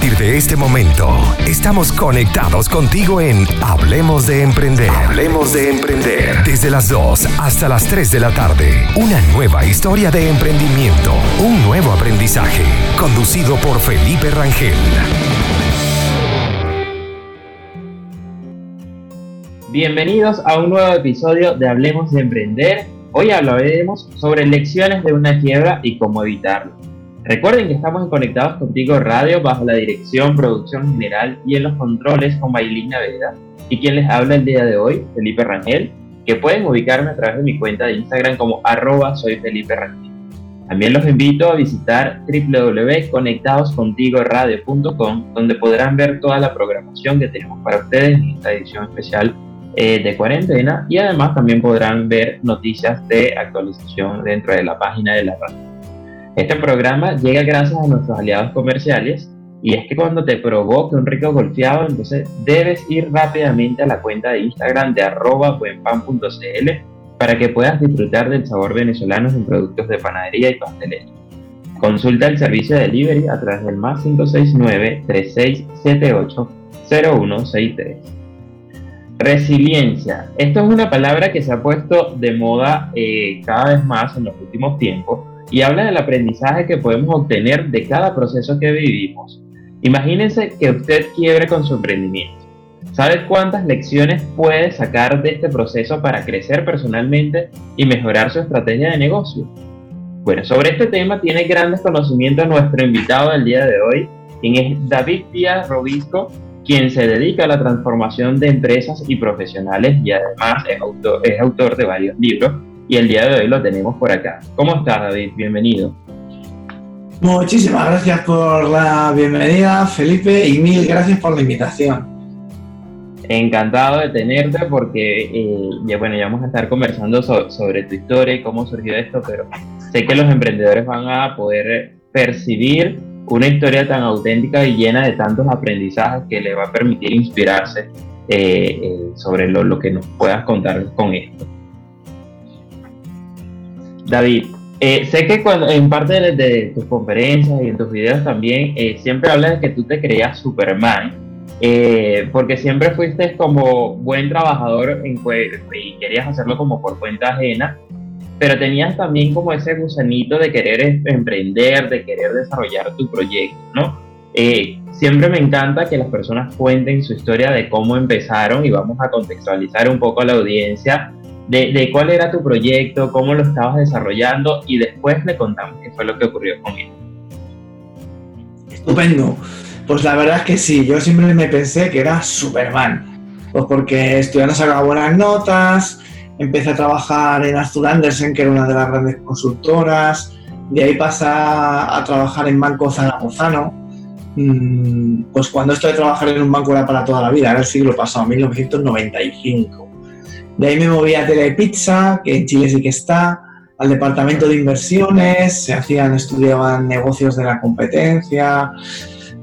partir de este momento, estamos conectados contigo en Hablemos de Emprender. Hablemos de Emprender. Desde las 2 hasta las 3 de la tarde. Una nueva historia de emprendimiento. Un nuevo aprendizaje. Conducido por Felipe Rangel. Bienvenidos a un nuevo episodio de Hablemos de Emprender. Hoy hablaremos sobre lecciones de una quiebra y cómo evitarlo. Recuerden que estamos Conectados Contigo Radio bajo la dirección, producción general y en los controles con Bailín Naveda y quien les habla el día de hoy, Felipe Rangel, que pueden ubicarme a través de mi cuenta de Instagram como arroba soy Felipe Rangel. También los invito a visitar www.conectadoscontigoradio.com donde podrán ver toda la programación que tenemos para ustedes en esta edición especial eh, de cuarentena y además también podrán ver noticias de actualización dentro de la página de la radio. Este programa llega gracias a nuestros aliados comerciales y es que cuando te provoque un rico golfeado, entonces debes ir rápidamente a la cuenta de Instagram de arroba buenpan.cl para que puedas disfrutar del sabor venezolano en productos de panadería y pastelería. Consulta el servicio de delivery a través del más 569-3678-0163. Resiliencia. Esto es una palabra que se ha puesto de moda eh, cada vez más en los últimos tiempos y habla del aprendizaje que podemos obtener de cada proceso que vivimos. Imagínense que usted quiebre con su emprendimiento. ¿Sabe cuántas lecciones puede sacar de este proceso para crecer personalmente y mejorar su estrategia de negocio? Bueno, sobre este tema tiene grandes conocimientos nuestro invitado del día de hoy, quien es David Díaz Robisco, quien se dedica a la transformación de empresas y profesionales y además es autor, es autor de varios libros y el día de hoy lo tenemos por acá. ¿Cómo estás, David? Bienvenido. Muchísimas gracias por la bienvenida, Felipe, y mil gracias por la invitación. Encantado de tenerte porque, eh, ya, bueno, ya vamos a estar conversando sobre tu historia y cómo surgió esto, pero sé que los emprendedores van a poder percibir una historia tan auténtica y llena de tantos aprendizajes que les va a permitir inspirarse eh, eh, sobre lo, lo que nos puedas contar con esto. David, eh, sé que cuando, en parte de, tus conferencias y en tus videos también, eh, siempre hablas de que tú te creías Superman, eh, porque siempre fuiste como buen trabajador y querías hacerlo como por cuenta ajena, pero tenías también como ese gusanito de querer em, emprender, de querer desarrollar tu proyecto, ¿no? siempre me encanta que las personas cuenten su historia de cómo empezaron y vamos a contextualizar un poco a la audiencia de, cuál era tu proyecto, cómo lo estabas desarrollando y después le contamos qué fue lo que ocurrió con él. Estupendo. Pues la verdad es que sí, yo siempre me pensé que era Superman. Pues porque estudiando sacaba buenas notas, empecé a trabajar en Arthur Andersen, que era una de las grandes consultoras, de ahí pasa a trabajar en Banco Zaragozano. Mm, pues cuando esto de trabajar en un banco era para toda la vida, era el siglo pasado, 1995. De ahí me moví a Telepizza, que en Chile sí que está, al departamento de inversiones, se hacían, estudiaban negocios de la competencia,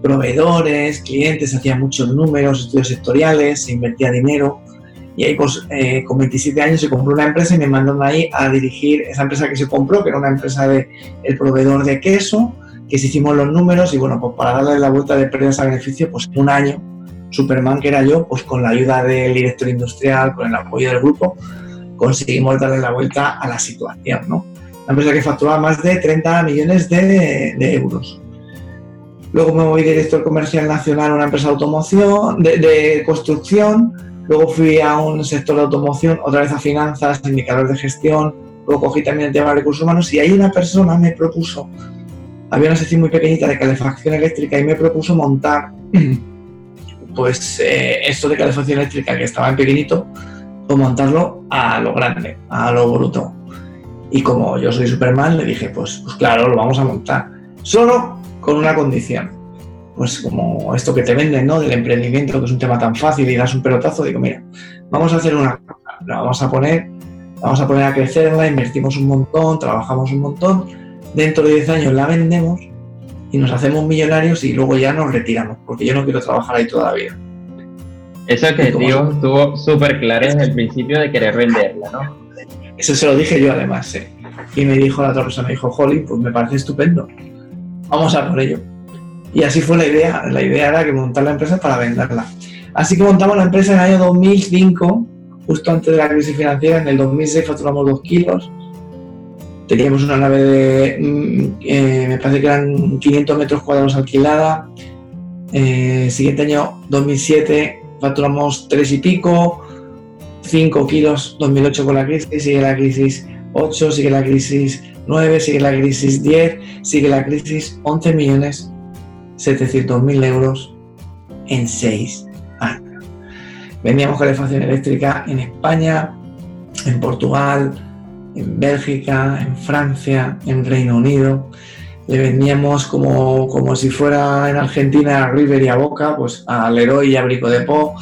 proveedores, clientes, hacían muchos números, estudios sectoriales, se invertía dinero. Y ahí pues, eh, con 27 años se compró una empresa y me mandaron ahí a dirigir esa empresa que se compró, que era una empresa de el proveedor de queso, que se hicimos los números y bueno, pues para darle la vuelta de pérdidas a beneficio, pues un año Superman que era yo, pues con la ayuda del director industrial, con el apoyo del grupo, conseguimos darle la vuelta a la situación, ¿no? Una empresa que facturaba más de 30 millones de, euros. Luego me moví director comercial nacional a una empresa de automoción, de, construcción. Luego fui a un sector de automoción, otra vez a finanzas, indicadores de gestión. Luego cogí también el tema de recursos humanos y ahí una persona me propuso, había una sección muy pequeñita de calefacción eléctrica y me propuso montar pues eh, esto de calefacción eléctrica que estaba en pequeñito, pues montarlo a lo grande, a lo bruto. Y como yo soy Superman, le dije, pues, pues claro, lo vamos a montar. Solo con una condición. Pues como esto que te venden, ¿no? Del emprendimiento, que es un tema tan fácil y das un pelotazo, digo, mira, vamos a hacer una la vamos a poner, vamos a poner a crecerla, invertimos un montón, trabajamos un montón, dentro de 10 años la vendemos y nos hacemos millonarios y luego ya nos retiramos, porque yo no quiero trabajar ahí toda la vida. Ese objetivo estuvo súper claro desde el principio de querer venderla, ¿no? Eso se lo dije yo además, ¿eh? Y me dijo la otra persona, me dijo, Holly, pues me parece estupendo. Vamos a por ello. Y así fue la idea. La idea era que montar la empresa para venderla. Así que montamos la empresa en el año 2005, justo antes de la crisis financiera. En el 2006 facturamos 2 kilos. Teníamos una nave de, mm, eh, me parece que eran 500 metros cuadrados alquilada. Eh, siguiente año, 2007, facturamos 3 y pico. 5 kilos, 2008 con la crisis, sigue la crisis 8, sigue la crisis 9, sigue la crisis 10, sigue la crisis 11 millones 700 mil euros en 6 años. Vendíamos calefacción eléctrica en España, en Portugal, en Bélgica, en Francia, en Reino Unido. Le vendíamos como, como si fuera en Argentina a River y a Boca, pues a Leroy y a Brico de Po,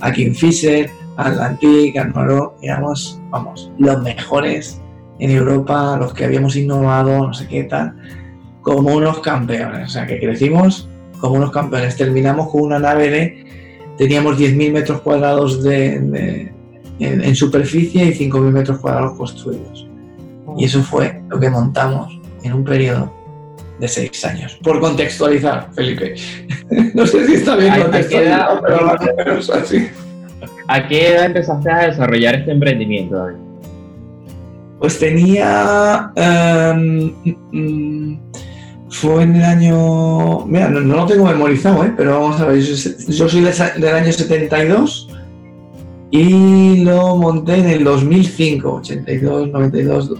a Fisher, a Atlantic, a Noro, éramos, vamos, los mejores en Europa, los que habíamos innovado, no sé qué tal, como unos campeones. O sea, que crecimos como unos campeones. Terminamos con una nave de, teníamos 10.000 metros cuadrados de, en, superficie y 5.000 metros cuadrados construidos. Y eso fue lo que montamos en un periodo de seis años. Por contextualizar, Felipe. no sé si está bien contextualizado, pero más o menos así. ¿A qué edad empezaste a desarrollar este emprendimiento, David? Pues tenía. Mm, fue en el año. Mira, no, lo tengo memorizado, ¿eh? pero vamos a ver. Yo, soy del año 72 y lo monté en el 2005, 82, 92,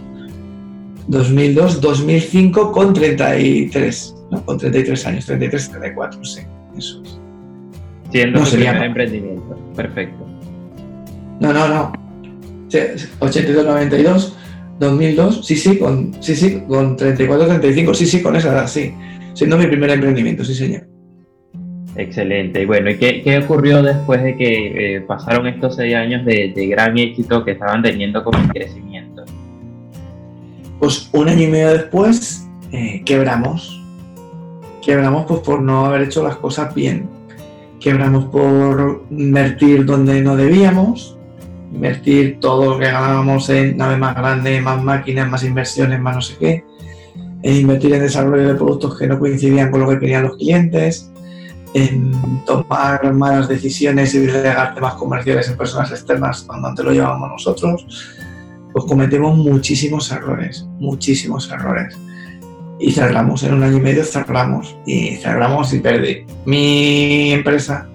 2002, 2005 con 33, ¿no? Con 33 años, 33, 34, sí, eso es. Siendo no, sería emprendimiento, perfecto. No, no, no. 82, 92 2002, sí, sí, con, sí, sí, con 34, 35, sí, sí, con esa edad, sí. Siendo mi primer emprendimiento, sí, señor. Excelente. Bueno, ¿y qué, ocurrió después de que eh, pasaron estos seis años de, gran éxito que estaban teniendo como crecimiento? Pues un año y medio después eh, quebramos. Quebramos pues por no haber hecho las cosas bien. Quebramos por invertir donde no debíamos invertir todo lo que ganábamos en naves más grandes, más máquinas, más inversiones, más no sé qué, en invertir en desarrollo de productos que no coincidían con lo que querían los clientes, en tomar malas decisiones y delegar temas comerciales en personas externas cuando antes lo llevábamos nosotros, pues cometemos muchísimos errores, muchísimos errores. Y cerramos, en un año y medio cerramos, y cerramos y perdí mi empresa,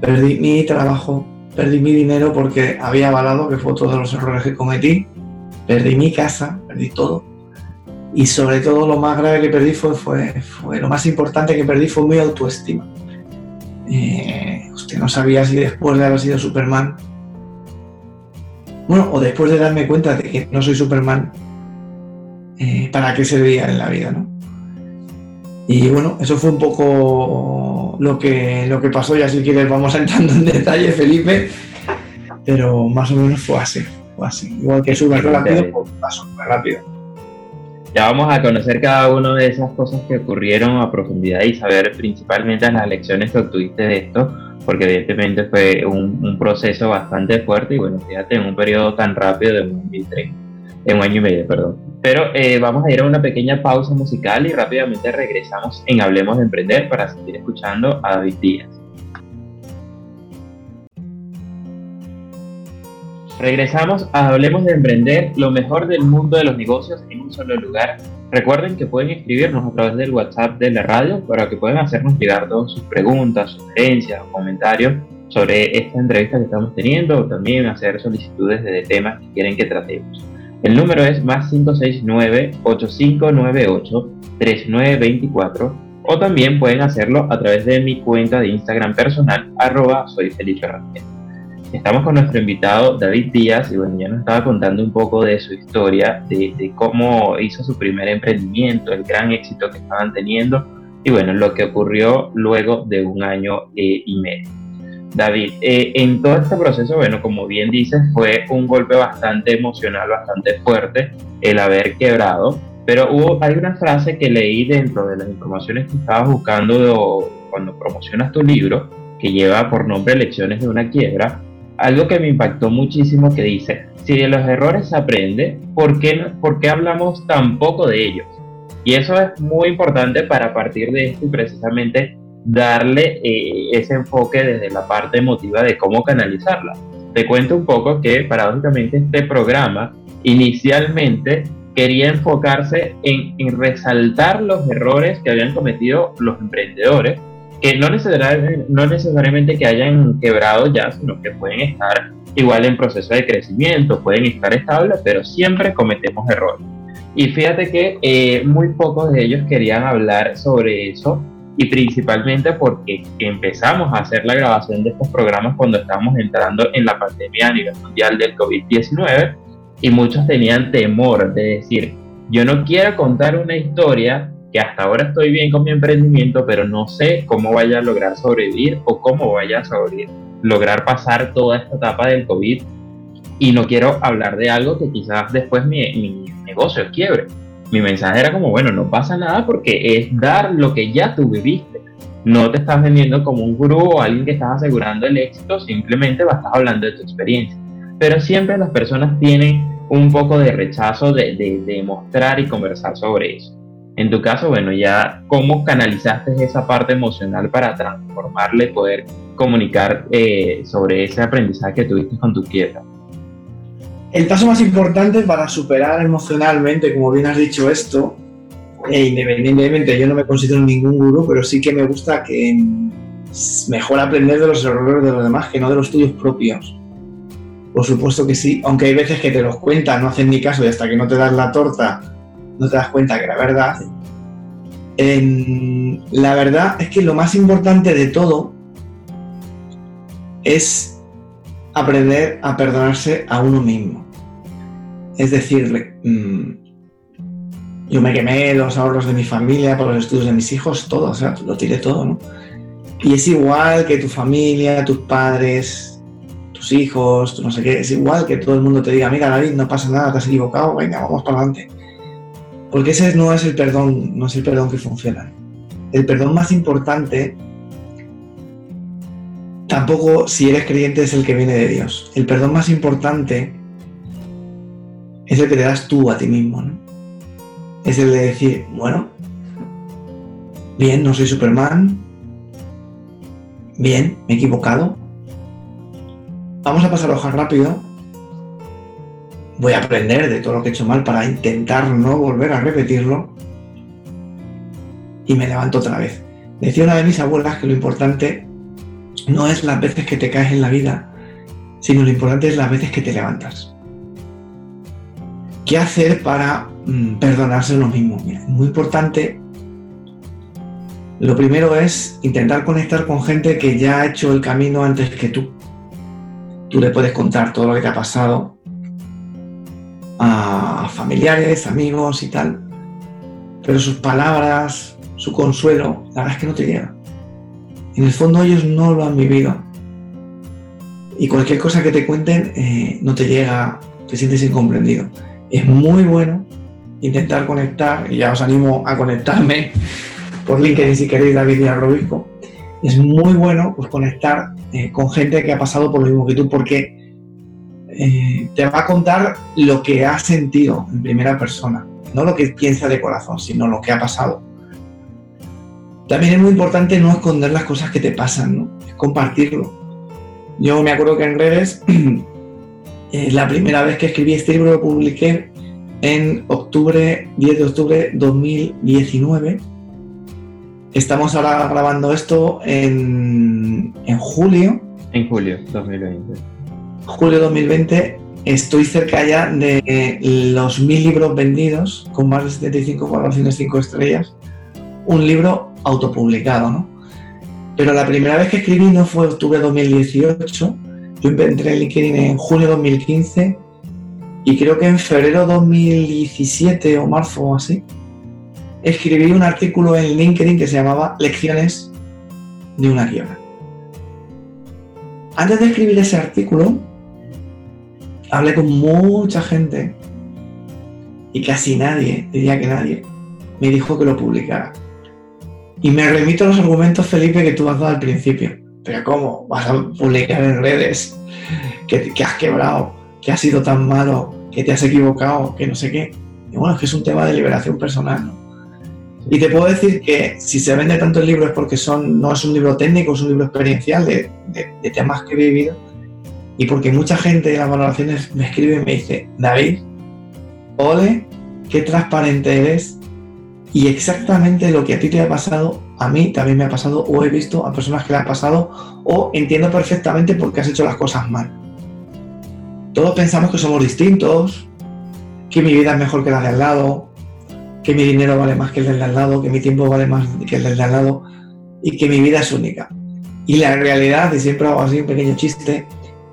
perdí mi trabajo, perdí mi dinero porque había avalado, que fue otro los errores que cometí, perdí mi casa, perdí todo. Y sobre todo lo más grave que perdí fue, fue, fue lo más importante que perdí fue mi autoestima. Eh, usted no sabía si después de haber sido Superman, bueno, o después de darme cuenta de que no soy Superman, eh, ¿para qué servía en la vida, no? Y bueno, eso fue un poco lo que, lo que pasó, y así quieres vamos entrando en detalle, Felipe, pero más o menos fue así, fue así. Igual que sube rápido, pues pasó rápido. Ya vamos a conocer cada una de esas cosas que ocurrieron a profundidad y saber principalmente las lecciones que obtuviste de esto, porque evidentemente fue un, un proceso bastante fuerte y bueno, fíjate, en un periodo tan rápido de 2030, en un año y medio, perdón. Pero eh, vamos a ir a una pequeña pausa musical y rápidamente regresamos en Hablemos de Emprender para seguir escuchando a David Díaz. Regresamos a Hablemos de Emprender, lo mejor del mundo de los negocios en un solo lugar. Recuerden que pueden escribirnos a través del WhatsApp de la radio para que puedan hacernos llegar todas sus preguntas, sugerencias o comentarios sobre esta entrevista que estamos teniendo o también hacer solicitudes de temas que quieren que tratemos. El número es más 569-8598-3924 o también pueden hacerlo a través de mi cuenta de Instagram personal arroba soy Felipe Ramírez. Estamos con nuestro invitado David Díaz y bueno, ya nos estaba contando un poco de su historia, de, cómo hizo su primer emprendimiento, el gran éxito que estaban teniendo y bueno, lo que ocurrió luego de un año eh, y medio. David, eh, en todo este proceso, bueno, como bien dices, fue un golpe bastante emocional, bastante fuerte el haber quebrado, pero hubo, hay una frase que leí dentro de las informaciones que estabas buscando cuando promocionas tu libro, que lleva por nombre Lecciones de una quiebra, algo que me impactó muchísimo que dice, si de los errores se aprende, ¿por qué, ¿por qué hablamos tan poco de ellos? Y eso es muy importante para partir de esto y precisamente darle eh, ese enfoque desde la parte emotiva de cómo canalizarla. Te cuento un poco que paradójicamente este programa inicialmente quería enfocarse en, en, resaltar los errores que habían cometido los emprendedores, que no necesariamente, que hayan quebrado ya, sino que pueden estar igual en proceso de crecimiento, pueden estar estables, pero siempre cometemos errores. Y fíjate que eh, muy pocos de ellos querían hablar sobre eso y principalmente porque empezamos a hacer la grabación de estos programas cuando estábamos entrando en la pandemia a nivel mundial del COVID-19 y muchos tenían temor de decir, yo no quiero contar una historia que hasta ahora estoy bien con mi emprendimiento, pero no sé cómo vaya a lograr sobrevivir o cómo vaya a lograr pasar toda esta etapa del COVID y no quiero hablar de algo que quizás después mi, mi negocio quiebre. Mi mensaje era como, bueno, no pasa nada porque es dar lo que ya tú viviste. No te estás vendiendo como un gurú o alguien que estás asegurando el éxito, simplemente vas a hablando de tu experiencia. Pero siempre las personas tienen un poco de rechazo de, de, de mostrar y conversar sobre eso. En tu caso, bueno, ya cómo canalizaste esa parte emocional para transformarle, poder comunicar eh, sobre ese aprendizaje que tuviste con tu quieta. El paso más importante para superar emocionalmente, como bien has dicho esto, e independientemente, yo no me considero ningún gurú, pero sí que me gusta que mejor aprender de los errores de los demás que no de los tuyos propios. Por supuesto que sí, aunque hay veces que te los cuentan, no hacen ni caso y hasta que no te das la torta no te das cuenta que era verdad. la verdad es que lo más importante de todo es aprender a perdonarse a uno mismo. Es decir, mm, yo me quemé los ahorros de mi familia por los estudios de mis hijos, todo, o sea, lo tiré todo, ¿no? Y es igual que tu familia, tus padres, tus hijos, no sé qué, es igual que todo el mundo te diga, mira David, no pasa nada, te has equivocado, venga, vamos para adelante. Porque ese no es el perdón, no es el perdón que funciona. El perdón más importante tampoco si eres creyente es el que viene de Dios. El perdón más importante es el que te das tú a ti mismo. ¿no? Es el de decir, bueno, bien, no soy Superman, bien, me he equivocado, vamos a pasar hojas rápido, voy a aprender de todo lo que he hecho mal para intentar no volver a repetirlo y me levanto otra vez. Decía una de mis abuelas que lo importante no es las veces que te caes en la vida, sino lo importante es las veces que te levantas. ¿Qué hacer para mm, perdonarse lo mismo? Mira, muy importante. Lo primero es intentar conectar con gente que ya ha hecho el camino antes que tú. Tú le puedes contar todo lo que te ha pasado a familiares, amigos y tal, pero sus palabras, su consuelo, la verdad es que no te llegan. En el fondo ellos no lo han vivido. Y cualquier cosa que te cuenten eh, no te llega, te sientes incomprendido. Es muy bueno intentar conectar, y ya os animo a conectarme por LinkedIn si queréis, David y Robisco. Es muy bueno pues, conectar eh, con gente que ha pasado por lo mismo que tú, porque eh, te va a contar lo que ha sentido en primera persona, no lo que piensa de corazón, sino lo que ha pasado. También es muy importante no esconder las cosas que te pasan, compartirlo. Yo me acuerdo que en redes, eh, la primera vez que escribí este libro lo publiqué en octubre, 10 de octubre 2019. Estamos ahora grabando esto en, en julio. En julio 2020. Julio 2020. Estoy cerca ya de los mil libros vendidos, con más de 75 valoraciones 5 estrellas. Un libro autopublicado, ¿no? Pero la primera vez que escribí no fue octubre de 2018, yo entré en LinkedIn en junio de 2015 y creo que en febrero de 2017 o marzo o así, escribí un artículo en LinkedIn que se llamaba Lecciones de una quiebra. Antes de escribir ese artículo, hablé con mucha gente y casi nadie, diría que nadie, me dijo que lo publicara. Y me remito a los argumentos, Felipe, que tú has dado al principio. Pero ¿cómo? Vas a publicar en redes que, has quebrado, que has sido tan malo, que te has equivocado, que no sé qué. Y bueno, es que es un tema de liberación personal. Y te puedo decir que si se vende tanto el libro es porque son, no es un libro técnico, es un libro experiencial de temas que he vivido. Y porque mucha gente en las valoraciones me escribe y me dice, David, ole, qué transparente eres y exactamente lo que a ti te ha pasado, a mí también me ha pasado o he visto a personas que le ha pasado o entiendo perfectamente por qué has hecho las cosas mal. Todos pensamos que somos distintos, que mi vida es mejor que la de al lado, que mi dinero vale más que el del al lado, que mi tiempo vale más que el del de al lado y que mi vida es única. Y la realidad, y siempre hago así un pequeño chiste,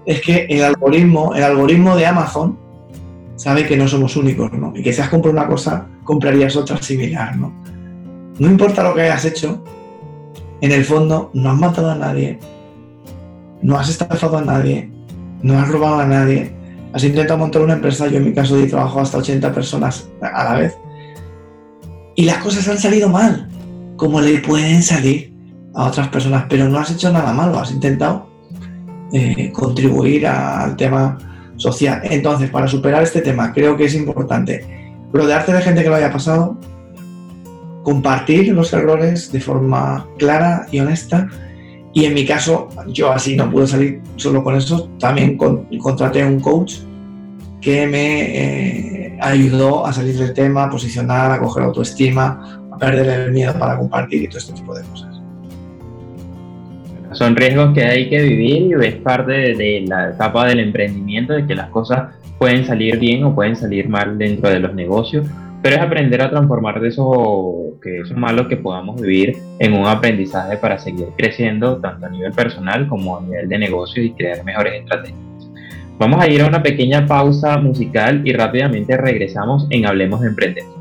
es que el algoritmo, el algoritmo de Amazon sabe que no somos únicos, ¿no? Y que si has comprado una cosa, comprarías otra similar, ¿no? No importa lo que hayas hecho, en el fondo no has matado a nadie, no has estafado a nadie, no has robado a nadie, has intentado montar una empresa, yo en mi caso de trabajo hasta 80 personas a la vez, y las cosas han salido mal, como le pueden salir a otras personas, pero no has hecho nada malo, has intentado eh, contribuir al tema social. Entonces, para superar este tema, creo que es importante rodearte de gente que lo haya pasado, compartir los errores de forma clara y honesta. Y en mi caso, yo así no pude salir solo con eso, también contraté un coach que me eh, ayudó a salir del tema, a posicionar, a coger autoestima, a perder el miedo para compartir y todo este tipo de cosas son riesgos que hay que vivir y es parte de, la etapa del emprendimiento, de que las cosas pueden salir bien o pueden salir mal dentro de los negocios, pero es aprender a transformar de eso que es malo que podamos vivir en un aprendizaje para seguir creciendo tanto a nivel personal como a nivel de negocio y crear mejores estrategias. Vamos a ir a una pequeña pausa musical y rápidamente regresamos en Hablemos de Emprender.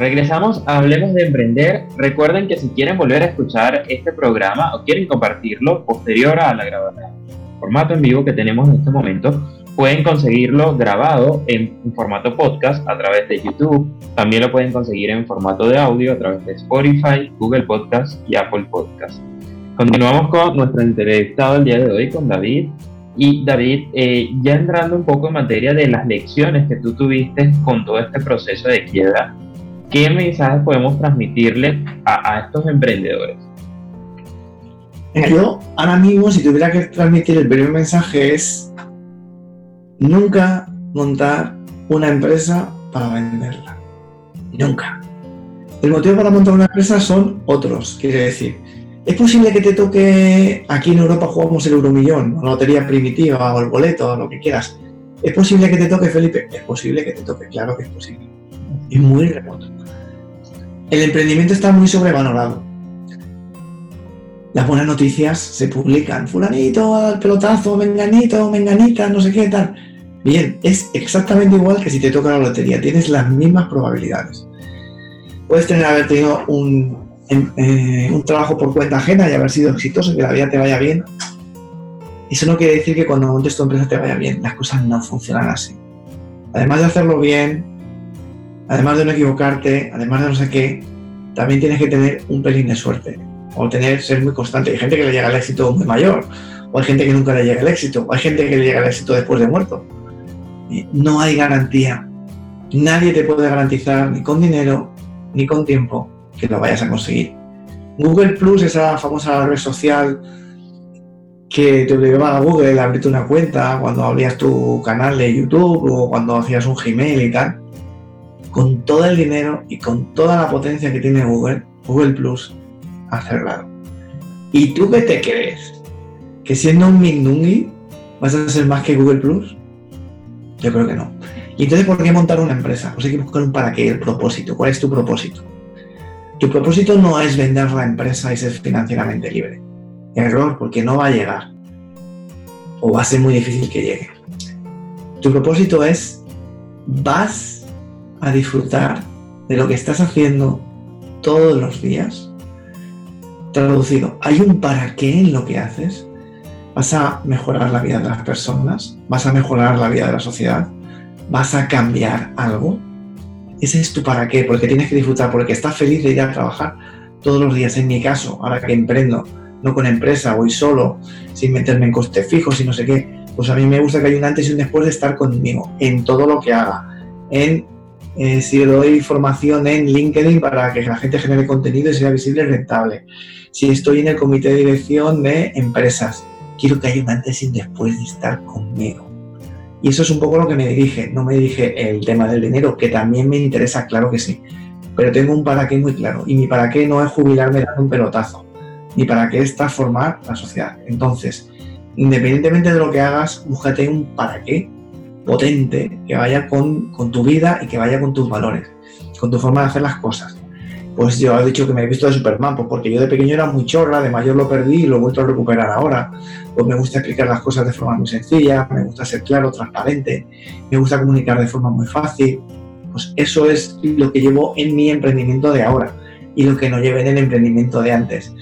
Regresamos a Hablemos de Emprender. Recuerden que si quieren volver a escuchar este programa o quieren compartirlo posterior a la grabación, formato en vivo que tenemos en este momento, pueden conseguirlo grabado en, formato podcast a través de YouTube. También lo pueden conseguir en formato de audio a través de Spotify, Google Podcast y Apple Podcast. Continuamos con nuestro entrevistado el día de hoy, con David. Y David, eh, ya entrando un poco en materia de las lecciones que tú tuviste con todo este proceso de quiebra, ¿qué mensajes podemos transmitirle a, estos emprendedores? Yo ahora mismo, si tuviera que transmitir el primer mensaje es nunca montar una empresa para venderla. Nunca. El motivo para montar una empresa son otros, quiere decir. Es posible que te toque, aquí en Europa jugamos el euromillón, la lotería primitiva, o el boleto, o lo que quieras. ¿Es posible que te toque, Felipe? Es posible que te toque, claro que es posible. Es muy remoto el emprendimiento está muy sobrevalorado. Las buenas noticias se publican. Fulanito al pelotazo, menganito, menganita, no sé qué tal. Bien, es exactamente igual que si te toca la lotería. Tienes las mismas probabilidades. Puedes tener haber tenido un, eh, un trabajo por cuenta ajena y haber sido exitoso, que la vida te vaya bien. Eso no quiere decir que cuando montes tu empresa te vaya bien. Las cosas no funcionan así. Además de hacerlo bien, además de no equivocarte, además de no sé qué, también tienes que tener un pelín de suerte o tener, ser muy constante. Hay gente que le llega al éxito muy mayor, o hay gente que nunca le llega al éxito, o hay gente que le llega al éxito después de muerto. No hay garantía. Nadie te puede garantizar, ni con dinero, ni con tiempo, que lo vayas a conseguir. Google Plus, esa famosa red social que te obligaba a Google a abrirte una cuenta cuando abrías tu canal de YouTube o cuando hacías un Gmail y tal, todo el dinero y con toda la potencia que tiene Google, Google Plus ha cerrado. ¿Y tú qué te crees? ¿Que siendo un Mindungi vas a ser más que Google Plus? Yo creo que no. ¿Y entonces por qué montar una empresa? Pues hay que buscar un para qué, el propósito. ¿Cuál es tu propósito? Tu propósito no es vender la empresa y ser financieramente libre. Error, porque no va a llegar. O va a ser muy difícil que llegue. Tu propósito es, vas a disfrutar de lo que estás haciendo todos los días. Traducido, hay un para qué en lo que haces. Vas a mejorar la vida de las personas, vas a mejorar la vida de la sociedad, vas a cambiar algo. Ese es tu para qué, porque tienes que disfrutar, porque estás feliz de ir a trabajar todos los días. En mi caso, ahora que emprendo, no con empresa, voy solo, sin meterme en costes fijos y no sé qué, pues a mí me gusta que haya un antes y un después de estar conmigo, en todo lo que haga, en eh, si doy formación en LinkedIn para que la gente genere contenido y sea visible y rentable, si estoy en el comité de dirección de empresas, quiero que haya un antes y un después de estar conmigo. Y eso es un poco lo que me dirige, no me dirige el tema del dinero, que también me interesa, claro que sí, pero tengo un para qué muy claro. Y mi para qué no es jubilarme dando un pelotazo, ni para qué es transformar la sociedad. Entonces, independientemente de lo que hagas, búscate un para qué potente que vaya con, tu vida y que vaya con tus valores, con tu forma de hacer las cosas. Pues yo he dicho que me he visto de Superman, pues porque yo de pequeño era muy chorra, de mayor lo perdí y lo he vuelto a recuperar ahora. Pues me gusta explicar las cosas de forma muy sencilla, me gusta ser claro, transparente, me gusta comunicar de forma muy fácil. Pues eso es lo que llevo en mi emprendimiento de ahora y lo que no llevé en el emprendimiento de antes.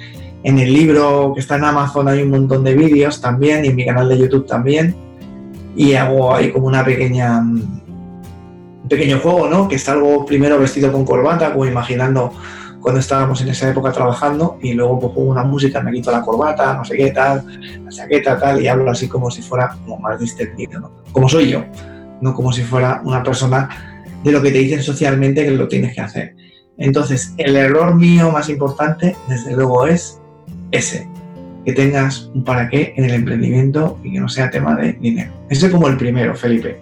En el libro que está en Amazon hay un montón de vídeos también y en mi canal de YouTube también y hago ahí como una pequeña un pequeño juego, ¿no? Que salgo primero vestido con corbata, como imaginando cuando estábamos en esa época trabajando y luego pues pongo una música, me quito la corbata, no sé qué tal, la chaqueta tal y hablo así como si fuera como más distendido, ¿no? Como soy yo, no como si fuera una persona de lo que te dicen socialmente que lo tienes que hacer. Entonces, el error mío más importante, desde luego, es ese, que tengas un para qué en el emprendimiento y que no sea tema de dinero. Ese es como el primero, Felipe.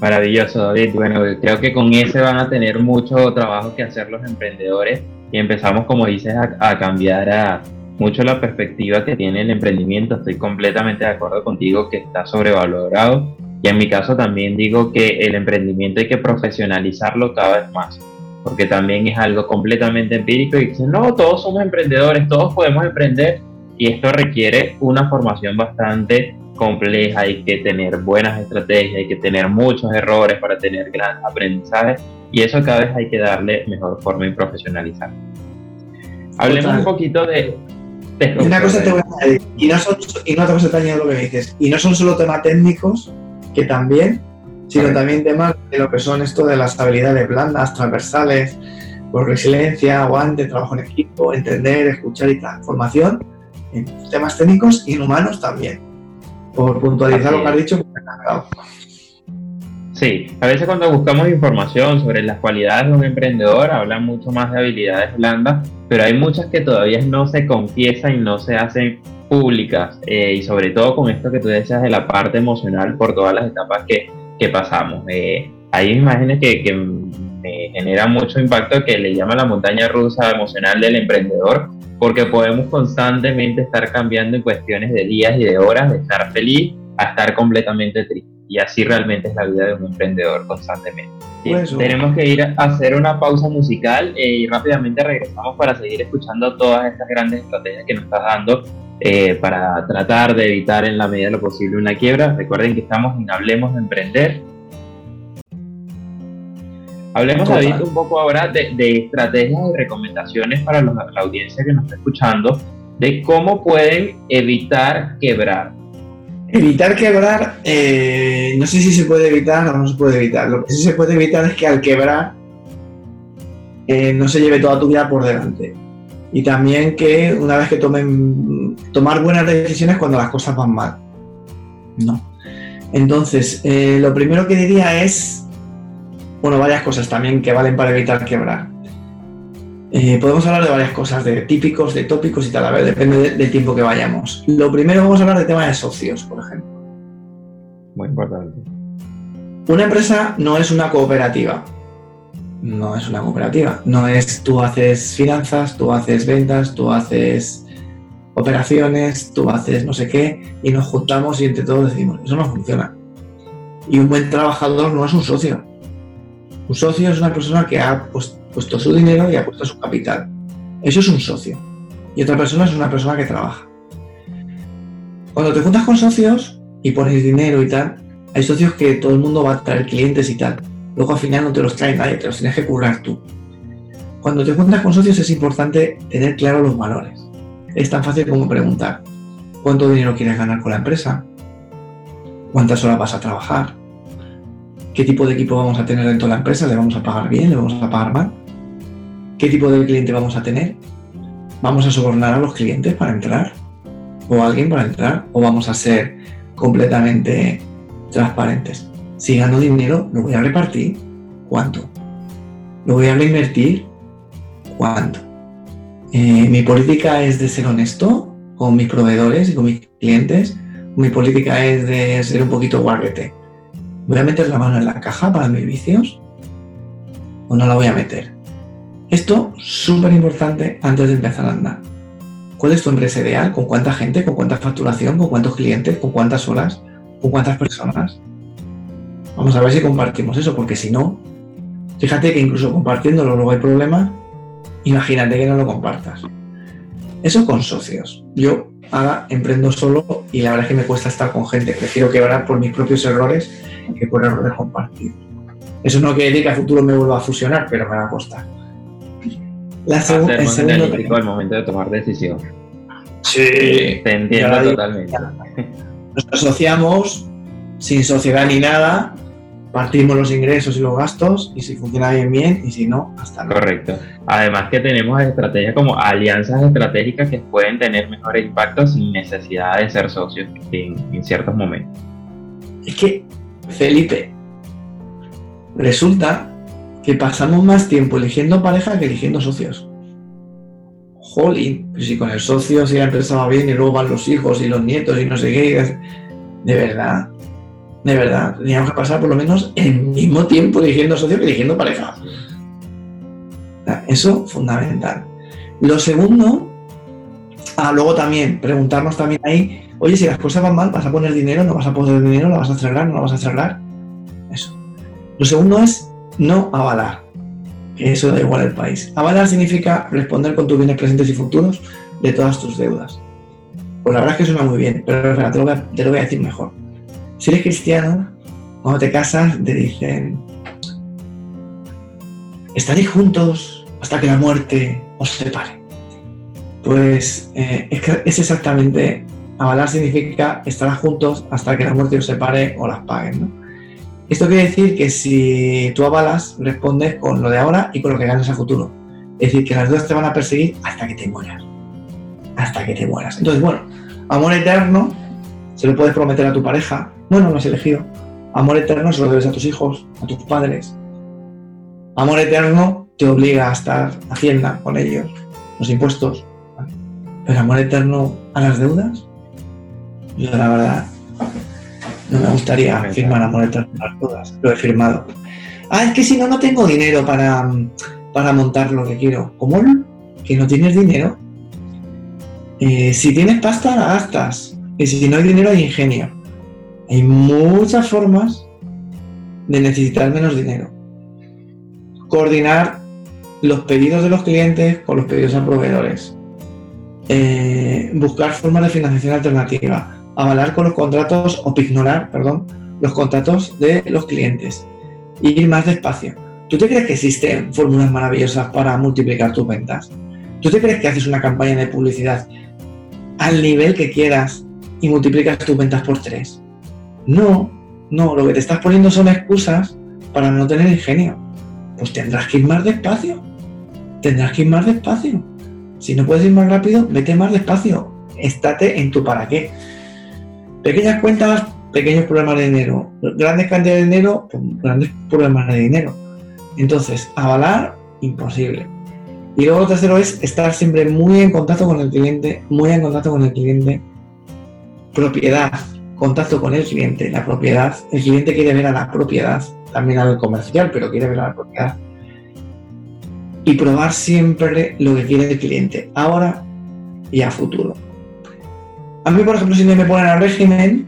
Maravilloso, David. Bueno, creo que con ese van a tener mucho trabajo que hacer los emprendedores y empezamos, como dices, a, cambiar a mucho la perspectiva que tiene el emprendimiento. Estoy completamente de acuerdo contigo que está sobrevalorado y en mi caso también digo que el emprendimiento hay que profesionalizarlo cada vez más porque también es algo completamente empírico y dicen, no, todos somos emprendedores, todos podemos emprender y esto requiere una formación bastante compleja, hay que tener buenas estrategias, hay que tener muchos errores para tener gran aprendizaje y eso cada vez hay que darle mejor forma y profesionalizar. Hablemos un poquito de... una cosa te voy a añadir, y, no son, y cosa te añado lo que dices, y no son solo temas técnicos, que también sino también temas de lo que son esto de las habilidades blandas, transversales, por resiliencia, aguante, trabajo en equipo, entender, escuchar y transformación, en temas técnicos y humanos también. Por puntualizar lo que has dicho, Sí, a veces cuando buscamos información sobre las cualidades de un emprendedor, hablan mucho más de habilidades blandas, pero hay muchas que todavía no se confiesan y no se hacen públicas, eh, y sobre todo con esto que tú decías de la parte emocional por todas las etapas que, que pasamos. Eh, hay imágenes que, que me generan mucho impacto que le llama la montaña rusa emocional del emprendedor, porque podemos constantemente estar cambiando en cuestiones de días y de horas, de estar feliz a estar completamente triste. Y así realmente es la vida de un emprendedor constantemente. tenemos que ir a hacer una pausa musical eh, y rápidamente regresamos para seguir escuchando todas estas grandes estrategias que nos estás dando eh, para tratar de evitar en la medida de lo posible una quiebra. Recuerden que estamos en Hablemos de Emprender. Hablemos, David, un poco ahora de, estrategias y recomendaciones para la audiencia que nos está escuchando de cómo pueden evitar quebrar. Evitar quebrar, eh, no sé si se puede evitar o no se puede evitar. Lo que sí se puede evitar es que al quebrar eh, no se lleve toda tu vida por delante y también que una vez que tomen tomar buenas decisiones cuando las cosas van mal. No. Entonces, eh, lo primero que diría es, bueno, varias cosas también que valen para evitar quebrar. Eh, podemos hablar de varias cosas, de típicos, de tópicos y tal, a ver, depende del tiempo que vayamos. Lo primero vamos a hablar de tema de socios, por ejemplo. Muy importante. Una empresa no es una cooperativa no es una cooperativa. No es tú haces finanzas, tú haces ventas, tú haces operaciones, tú haces no sé qué y nos juntamos y entre todos decimos, eso no funciona. Y un buen trabajador no es un socio. Un socio es una persona que ha puesto su dinero y ha puesto su capital. Eso es un socio. Y otra persona es una persona que trabaja. Cuando te juntas con socios y pones dinero y tal, hay socios que todo el mundo va a traer clientes y tal luego al final no te los trae nadie, te los tienes que curar tú. Cuando te juntas con socios es importante tener claro los valores. Es tan fácil como preguntar, ¿cuánto dinero quieres ganar con la empresa? ¿Cuántas horas vas a trabajar? ¿Qué tipo de equipo vamos a tener dentro de la empresa? ¿Le vamos a pagar bien? ¿Le vamos a pagar mal? ¿Qué tipo de cliente vamos a tener? ¿Vamos a sobornar a los clientes para entrar? ¿O a alguien para entrar? ¿O vamos a ser completamente transparentes? Si gano dinero, lo voy a repartir. ¿Cuánto? ¿Lo voy a reinvertir? ¿Cuánto? Eh, ¿Mi política es de ser honesto con mis proveedores y con mis clientes? ¿Mi política es de ser un poquito guarrete? ¿Voy a meter la mano en la caja para mis vicios? ¿O no la voy a meter? Esto súper importante antes de empezar a andar. ¿Cuál es tu empresa ideal? ¿Con cuánta gente? ¿Con cuánta facturación? ¿Con cuántos clientes? ¿Con cuántas horas? ¿Con cuántas personas? Vamos a ver si compartimos eso, porque si no, fíjate que incluso compartiéndolo luego hay problemas, imagínate que no lo compartas. Eso con socios. Yo ahora emprendo solo y la verdad es que me cuesta estar con gente. Prefiero quebrar por mis propios errores que por errores compartidos. Eso no quiere decir que a futuro me vuelva a fusionar, pero me va a costar. La segunda, el segundo el momento de tomar decisión. Sí. Te entiendo totalmente. Nos asociamos sin sociedad ni nada, partimos los ingresos y los gastos y si funciona bien, bien y si no, hasta luego. Correcto. Además que tenemos estrategias como alianzas estratégicas que pueden tener mejores impactos sin necesidad de ser socios en, en ciertos momentos. Es que, Felipe, resulta que pasamos más tiempo eligiendo pareja que eligiendo socios. Jolín, pero si con el socio si la empresa va bien y luego van los hijos y los nietos y no sé qué, de verdad, de verdad, teníamos que pasar por lo menos el mismo tiempo eligiendo socio que eligiendo pareja. Eso fundamental. Lo segundo, ah, luego también, preguntarnos también ahí, oye, si las cosas van mal, ¿vas a poner dinero? ¿No vas a poner dinero? ¿Lo vas a cerrar? ¿No lo vas a cerrar? Eso. Lo segundo es no avalar. Eso da igual el país. Avalar significa responder con tus bienes presentes y futuros de todas tus deudas. Pues la verdad es que suena muy bien, pero lo te lo voy a decir mejor. Si eres cristiano, cuando te casas, te dicen, estaréis juntos hasta que la muerte os separe. Pues eh, es, exactamente, avalar significa estar juntos hasta que la muerte os separe o las paguen. ¿no? Esto quiere decir que si tú avalas, respondes con lo de ahora y con lo que ganas a futuro. Es decir, que las dos te van a perseguir hasta que te mueras. Hasta que te mueras. Entonces, bueno, amor eterno se lo puedes prometer a tu pareja. Bueno, lo has elegido. Amor eterno se lo debes a tus hijos, a tus padres. Amor eterno te obliga a estar hacienda con ellos, los impuestos. Pero amor eterno a las deudas, yo la verdad no me gustaría firmar amor eterno todas. Lo he firmado. Ah, es que si no, no tengo dinero para, para montar lo que quiero. ¿Cómo? ¿Que no tienes dinero? Eh, si tienes pasta, la gastas. Y si no hay dinero, hay ingenio. Hay muchas formas de necesitar menos dinero. Coordinar los pedidos de los clientes con los pedidos a proveedores. Eh, buscar formas de financiación alternativa avalar con los contratos o ignorar, perdón, los contratos de los clientes. Ir más despacio. ¿Tú te crees que existen fórmulas maravillosas para multiplicar tus ventas? ¿Tú te crees que haces una campaña de publicidad al nivel que quieras y multiplicas tus ventas por tres? No, no, lo que te estás poniendo son excusas para no tener ingenio. Pues tendrás que ir más despacio. Tendrás que ir más despacio. Si no puedes ir más rápido, vete más despacio. Estate en tu para qué. Pequeñas cuentas, pequeños problemas de dinero. Grandes cantidades de dinero, pues, grandes problemas de dinero. Entonces, avalar, imposible. Y luego lo tercero es estar siempre muy en contacto con el cliente, muy en contacto con el cliente. Propiedad, contacto con el cliente, la propiedad. El cliente quiere ver a la propiedad, también al comercial, pero quiere ver a la propiedad. Y probar siempre lo que quiere el cliente, ahora y a futuro. A mí, por ejemplo, si me ponen al régimen,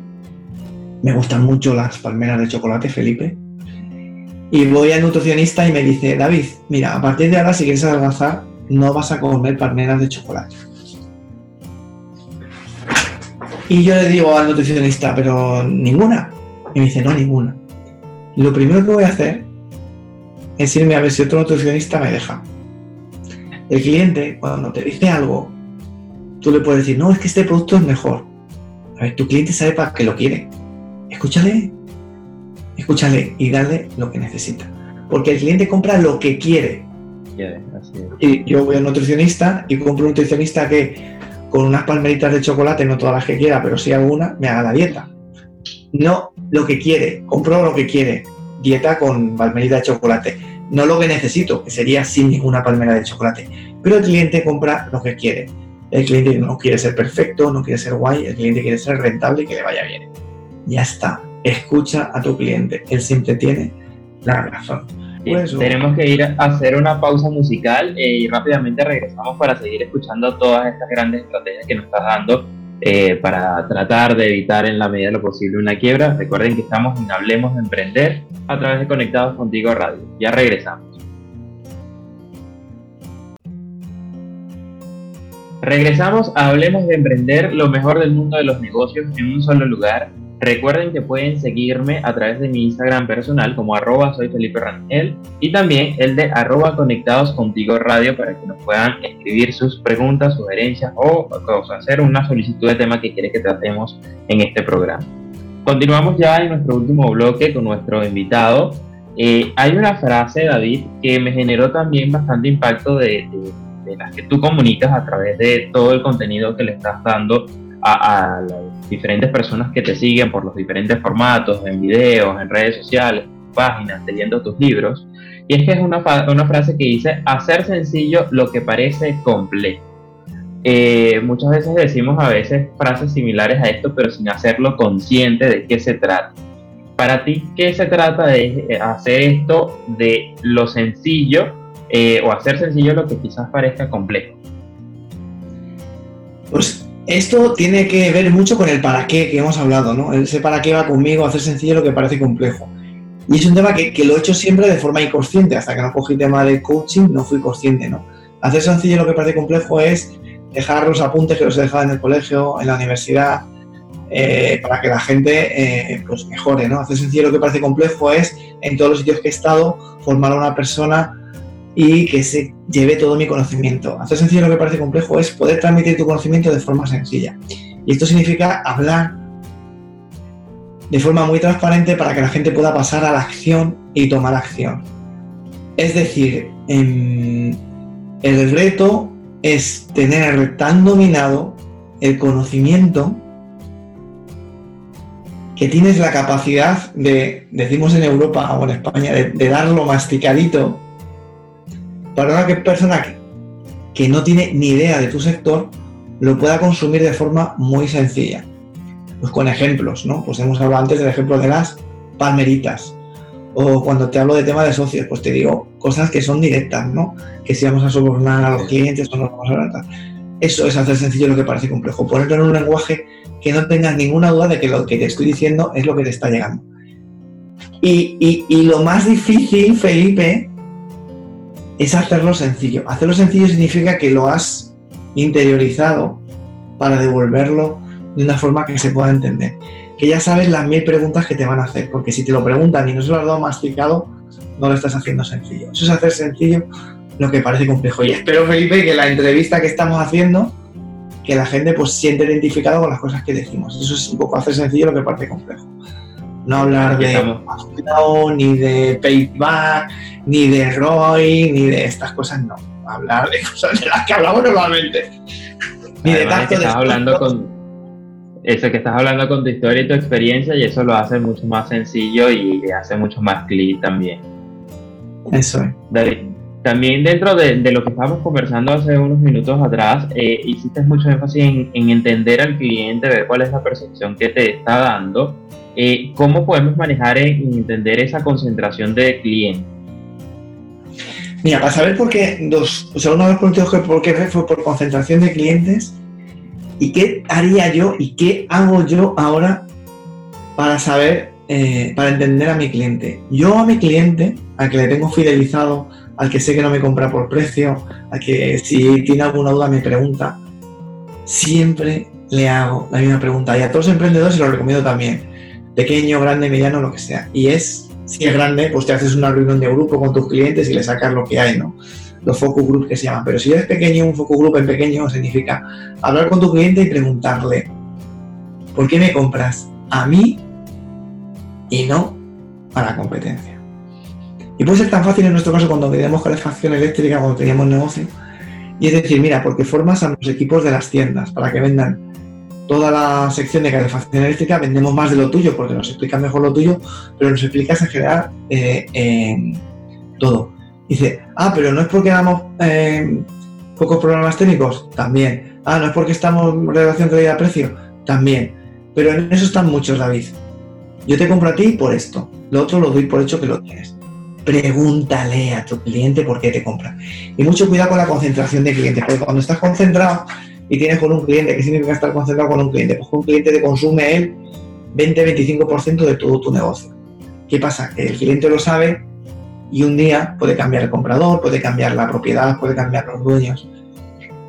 me gustan mucho las palmeras de chocolate, Felipe. Y voy al nutricionista y me dice, David, mira, a partir de ahora, si quieres adelgazar, no vas a comer palmeras de chocolate. Y yo le digo al nutricionista, pero ninguna. Y me dice, no, ninguna. Lo primero que voy a hacer es irme a ver si otro nutricionista me deja. El cliente, cuando te dice algo, tú le puedes decir, no, es que este producto es mejor. A ver, tu cliente sabe para qué lo quiere. Escúchale, escúchale y dale lo que necesita. Porque el cliente compra lo que quiere. Y yo voy a un nutricionista y compro un nutricionista que con unas palmeritas de chocolate, no todas las que quiera, pero sí alguna, me haga la dieta. no lo que quiere, compro lo que quiere, dieta con palmerita de chocolate, no lo que necesito, que sería sin ninguna palmera de chocolate, pero el cliente compra lo que quiere. El cliente no quiere ser perfecto, no quiere ser guay, el cliente quiere ser rentable y que le vaya bien. Ya está, escucha a tu cliente, él siempre tiene la razón. Pues, tenemos que ir a hacer una pausa musical eh, y rápidamente regresamos para seguir escuchando todas estas grandes estrategias que nos estás dando eh, para tratar de evitar en la medida de lo posible una quiebra. Recuerden que estamos en Hablemos de Emprender a través de Conectados Contigo Radio. Ya regresamos. Regresamos a Hablemos de Emprender, lo mejor del mundo de los negocios en un solo lugar Recuerden que pueden seguirme a través de mi Instagram personal como arroba soy Felipe y también el de arroba conectados contigo radio para que nos puedan escribir sus preguntas, sugerencias o, hacer una solicitud de tema que quiere que tratemos en este programa. Continuamos ya en nuestro último bloque con nuestro invitado. Eh, hay una frase, David, que me generó también bastante impacto de, de las que tú comunicas a través de todo el contenido que le estás dando a, las diferentes personas que te siguen por los diferentes formatos, en videos, en redes sociales, páginas, leyendo tus libros. Y es que es una, una frase que dice, hacer sencillo lo que parece complejo. Eh, muchas veces decimos a veces frases similares a esto, pero sin hacerlo consciente de qué se trata. Para ti, ¿qué se trata de eh, hacer esto de lo sencillo eh, o hacer sencillo lo que quizás parezca complejo? Pues esto tiene que ver mucho con el para qué que hemos hablado, ¿no? Ese para qué va conmigo, hacer sencillo lo que parece complejo. Y es un tema que, lo he hecho siempre de forma inconsciente, hasta que no cogí el tema de coaching, no fui consciente, ¿no? Hacer sencillo lo que parece complejo es dejar los apuntes que los he dejado en el colegio, en la universidad, eh, para que la gente eh, pues mejore, ¿no? Hacer sencillo lo que parece complejo es, en todos los sitios que he estado, formar a una persona y que se lleve todo mi conocimiento. Hacer sencillo lo que parece complejo es poder transmitir tu conocimiento de forma sencilla. Y esto significa hablar de forma muy transparente para que la gente pueda pasar a la acción y tomar acción. Es decir, em, el reto es tener tan dominado el conocimiento que tienes la capacidad de, decimos en Europa o en España, de darlo masticadito para una persona que, no tiene ni idea de tu sector lo pueda consumir de forma muy sencilla. Pues con ejemplos, ¿no? Pues hemos hablado antes del ejemplo de las palmeritas. O cuando te hablo de tema de socios, pues te digo cosas que son directas, ¿no? Que si vamos a sobornar a los clientes o no vamos a hablar Eso es hacer sencillo lo que parece complejo. Ponerlo en un lenguaje que no tengas ninguna duda de que lo que te estoy diciendo es lo que te está llegando. Y, y lo más difícil, Felipe, es hacerlo sencillo. Hacerlo sencillo significa que lo has interiorizado para devolverlo de una forma que se pueda entender. Que ya sabes las mil preguntas que te van a hacer, porque si te lo preguntan y no se lo has dado masticado, no lo estás haciendo sencillo. Eso es hacer sencillo lo que parece complejo. Y espero, Felipe, que la entrevista que estamos haciendo, que la gente pues siente identificado con las cosas que decimos. Eso es un poco hacer sencillo lo que parece complejo. No hablar de ni de payback, ni de ROI, ni de estas cosas, no. Hablar de cosas de las que hablamos normalmente. Ni de tanto que estás hablando con eso que estás hablando con tu historia y tu experiencia y eso lo hace mucho más sencillo y le hace mucho más clic también. Eso es. También dentro de, lo que estábamos conversando hace unos minutos atrás, eh, hiciste mucho énfasis en, en, entender al cliente, ver cuál es la percepción que te está dando eh, ¿Cómo podemos manejar y entender esa concentración de clientes? Mira, para saber por qué, dos, o sea, uno de los puntos que por qué fue por concentración de clientes y qué haría yo y qué hago yo ahora para saber, eh, para entender a mi cliente. Yo a mi cliente, al que le tengo fidelizado, al que sé que no me compra por precio, al que si tiene alguna duda me pregunta, siempre le hago la misma pregunta. Y a todos los emprendedores se lo recomiendo también pequeño, grande, mediano, lo que sea. Y es, si es grande, pues te haces una reunión de grupo con tus clientes y le sacas lo que hay, ¿no? Los focus groups que se llaman. Pero si es pequeño, un focus group en pequeño significa hablar con tu cliente y preguntarle, ¿por qué me compras a mí y no a la competencia? Y puede ser tan fácil en nuestro caso cuando teníamos calefacción eléctrica, cuando teníamos negocio. Y es decir, mira, porque formas a los equipos de las tiendas para que vendan toda la sección de calefacción eléctrica vendemos más de lo tuyo porque nos explica mejor lo tuyo, pero nos explicas en general eh, todo. Dice, ah, pero no es porque damos eh, pocos programas técnicos, también. Ah, no es porque estamos en relación calidad-precio, también. Pero en eso están muchos, David. Yo te compro a ti por esto, lo otro lo doy por hecho que lo tienes. Pregúntale a tu cliente por qué te compra. Y mucho cuidado con la concentración de clientes, porque cuando estás concentrado y tienes con un cliente, ¿qué significa estar concentrado con un cliente? Pues un cliente te consume el 20-25% de todo tu negocio. ¿Qué pasa? Que el cliente lo sabe y un día puede cambiar el comprador, puede cambiar la propiedad, puede cambiar los dueños.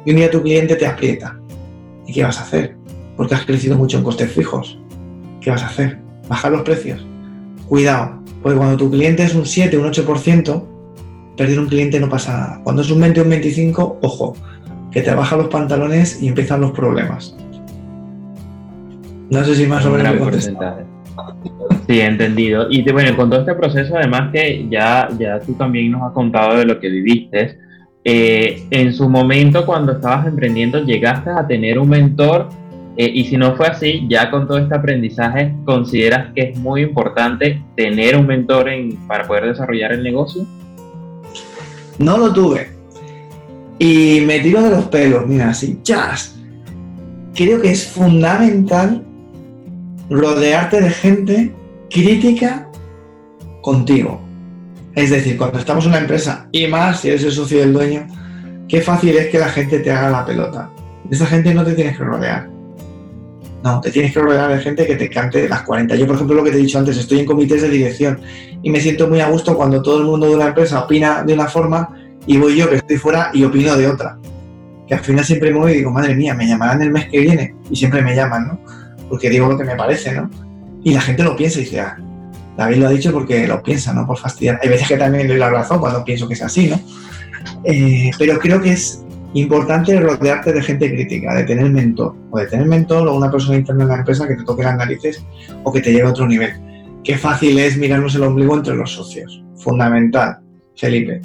Y un día tu cliente te aprieta. ¿Y qué vas a hacer? Porque has crecido mucho en costes fijos. ¿Qué vas a hacer? ¿Bajar los precios? Cuidado, porque cuando tu cliente es un 7, un 8%, perder un cliente no pasa nada. Cuando es un 20 o un 25, ojo, que te baja los pantalones y empiezan los problemas. No sé si más o menos Sí, entendido. Y bueno, con todo este proceso, además que ya, ya tú también nos has contado de lo que viviste, eh, en su momento cuando estabas emprendiendo, ¿llegaste a tener un mentor? Eh, y si no fue así, ya con todo este aprendizaje, ¿consideras que es muy importante tener un mentor en, para poder desarrollar el negocio? No lo tuve. Y me tiro de los pelos, mira, así, jazz. Creo que es fundamental rodearte de gente crítica contigo. Es decir, cuando estamos en una empresa, y más si eres el socio del dueño, qué fácil es que la gente te haga la pelota. Esa gente no te tienes que rodear. No, te tienes que rodear de gente que te cante las 40. Yo, por ejemplo, lo que te he dicho antes, estoy en comités de dirección y me siento muy a gusto cuando todo el mundo de una empresa opina de una forma y voy yo que estoy fuera y opino de otra. Que al final siempre me voy y digo, madre mía, me llamarán el mes que viene y siempre me llaman, ¿no? Porque digo lo que me parece, ¿no? Y la gente lo piensa y dice, ah, David lo ha dicho porque lo piensa, ¿no? Por fastidiar. Hay veces que también doy la razón cuando pienso que es así, ¿no? Eh, pero creo que es importante rodearte de gente crítica, de tener mentor, o de tener mentor o una persona interna en la empresa que te toque las narices o que te lleve a otro nivel. Qué fácil es mirarnos el ombligo entre los socios. Fundamental, Felipe.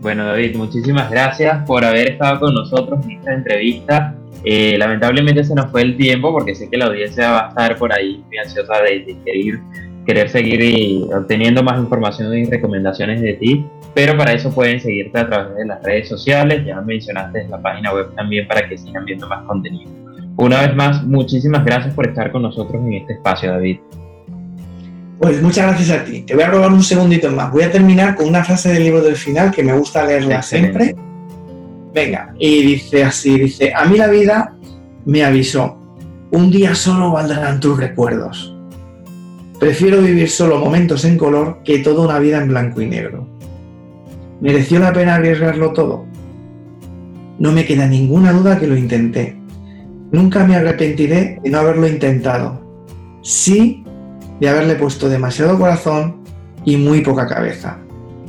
Bueno, David, muchísimas gracias por haber estado con nosotros en esta entrevista. Eh, lamentablemente se nos fue el tiempo porque sé que la audiencia va a estar por ahí muy ansiosa de, querer, querer seguir obteniendo más información y recomendaciones de ti, pero para eso pueden seguirte a través de las redes sociales, ya mencionaste la página web también para que sigan viendo más contenido. Una vez más, muchísimas gracias por estar con nosotros en este espacio, David. Pues muchas gracias a ti. Te voy a robar un segundito más. Voy a terminar con una frase del libro del final que me gusta leerla siempre Venga, y dice así, dice, a mí la vida me avisó, un día solo valdrán tus recuerdos. Prefiero vivir solo momentos en color que toda una vida en blanco y negro. ¿Mereció la pena arriesgarlo todo? No me queda ninguna duda que lo intenté. Nunca me arrepentiré de no haberlo intentado. Sí de haberle puesto demasiado corazón y muy poca cabeza.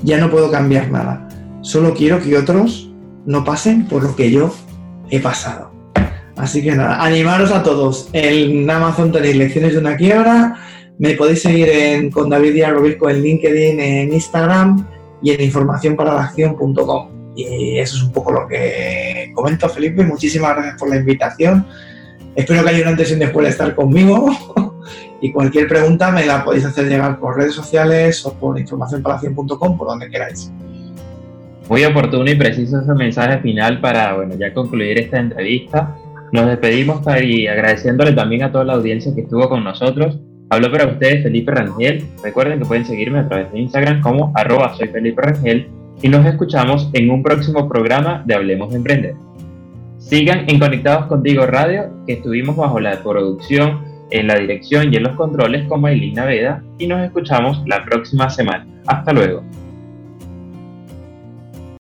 Ya no puedo cambiar nada. Solo quiero que otros no pasen por lo que yo he pasado. Así que nada, animaros a todos. En Amazon tenéis lecciones de una quiebra. Me podéis seguir en, con David Díaz Robisco en LinkedIn, en Instagram y en informaciónparalaacción.com. Y eso es un poco lo que comento, Felipe. Muchísimas gracias por la invitación. Espero que haya una antes y después de estar conmigo. y cualquier pregunta me la podéis hacer llegar por redes sociales o por informaciónparalaacción.com, por donde queráis. Muy oportuno y preciso ese mensaje final para, bueno, ya concluir esta entrevista. Nos despedimos y agradeciéndole también a toda la audiencia que estuvo con nosotros. Habló para ustedes Felipe Rangel. Recuerden que pueden seguirme a través de Instagram como arroba soy Felipe Rangel y nos escuchamos en un próximo programa de Hablemos de Emprender. Sigan en Conectados Contigo Radio, que estuvimos bajo la producción, en la dirección y en los controles como Ailina Veda y nos escuchamos la próxima semana. Hasta luego.